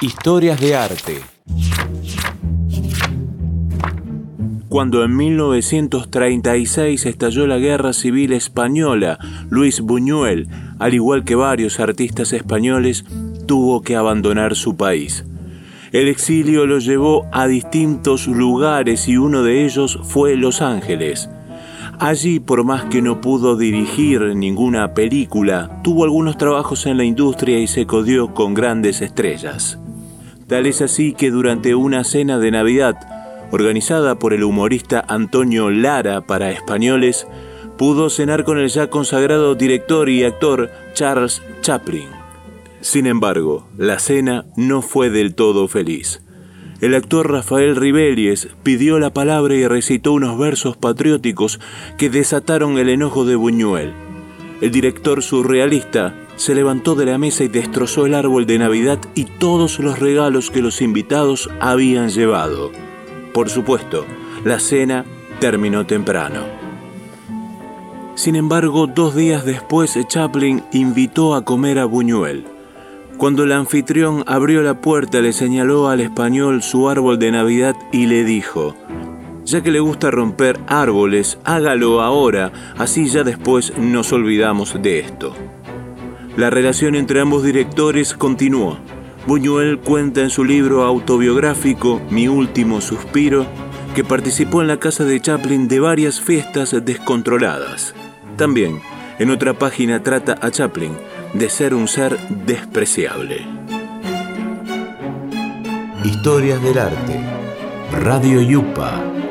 Historias de arte. Cuando en 1936 estalló la Guerra Civil Española, Luis Buñuel, al igual que varios artistas españoles, tuvo que abandonar su país. El exilio lo llevó a distintos lugares y uno de ellos fue Los Ángeles. Allí, por más que no pudo dirigir ninguna película, tuvo algunos trabajos en la industria y se codió con grandes estrellas. Tal es así que durante una cena de Navidad, organizada por el humorista Antonio Lara para españoles, pudo cenar con el ya consagrado director y actor Charles Chaplin. Sin embargo, la cena no fue del todo feliz el actor Rafael Ribelles pidió la palabra y recitó unos versos patrióticos que desataron el enojo de Buñuel. El director surrealista se levantó de la mesa y destrozó el árbol de Navidad y todos los regalos que los invitados habían llevado. Por supuesto, la cena terminó temprano. Sin embargo, dos días después Chaplin invitó a comer a Buñuel. Cuando el anfitrión abrió la puerta le señaló al español su árbol de Navidad y le dijo, ya que le gusta romper árboles, hágalo ahora, así ya después nos olvidamos de esto. La relación entre ambos directores continuó. Buñuel cuenta en su libro autobiográfico Mi último suspiro que participó en la casa de Chaplin de varias fiestas descontroladas. También, en otra página trata a Chaplin de ser un ser despreciable. Historias del arte. Radio Yupa.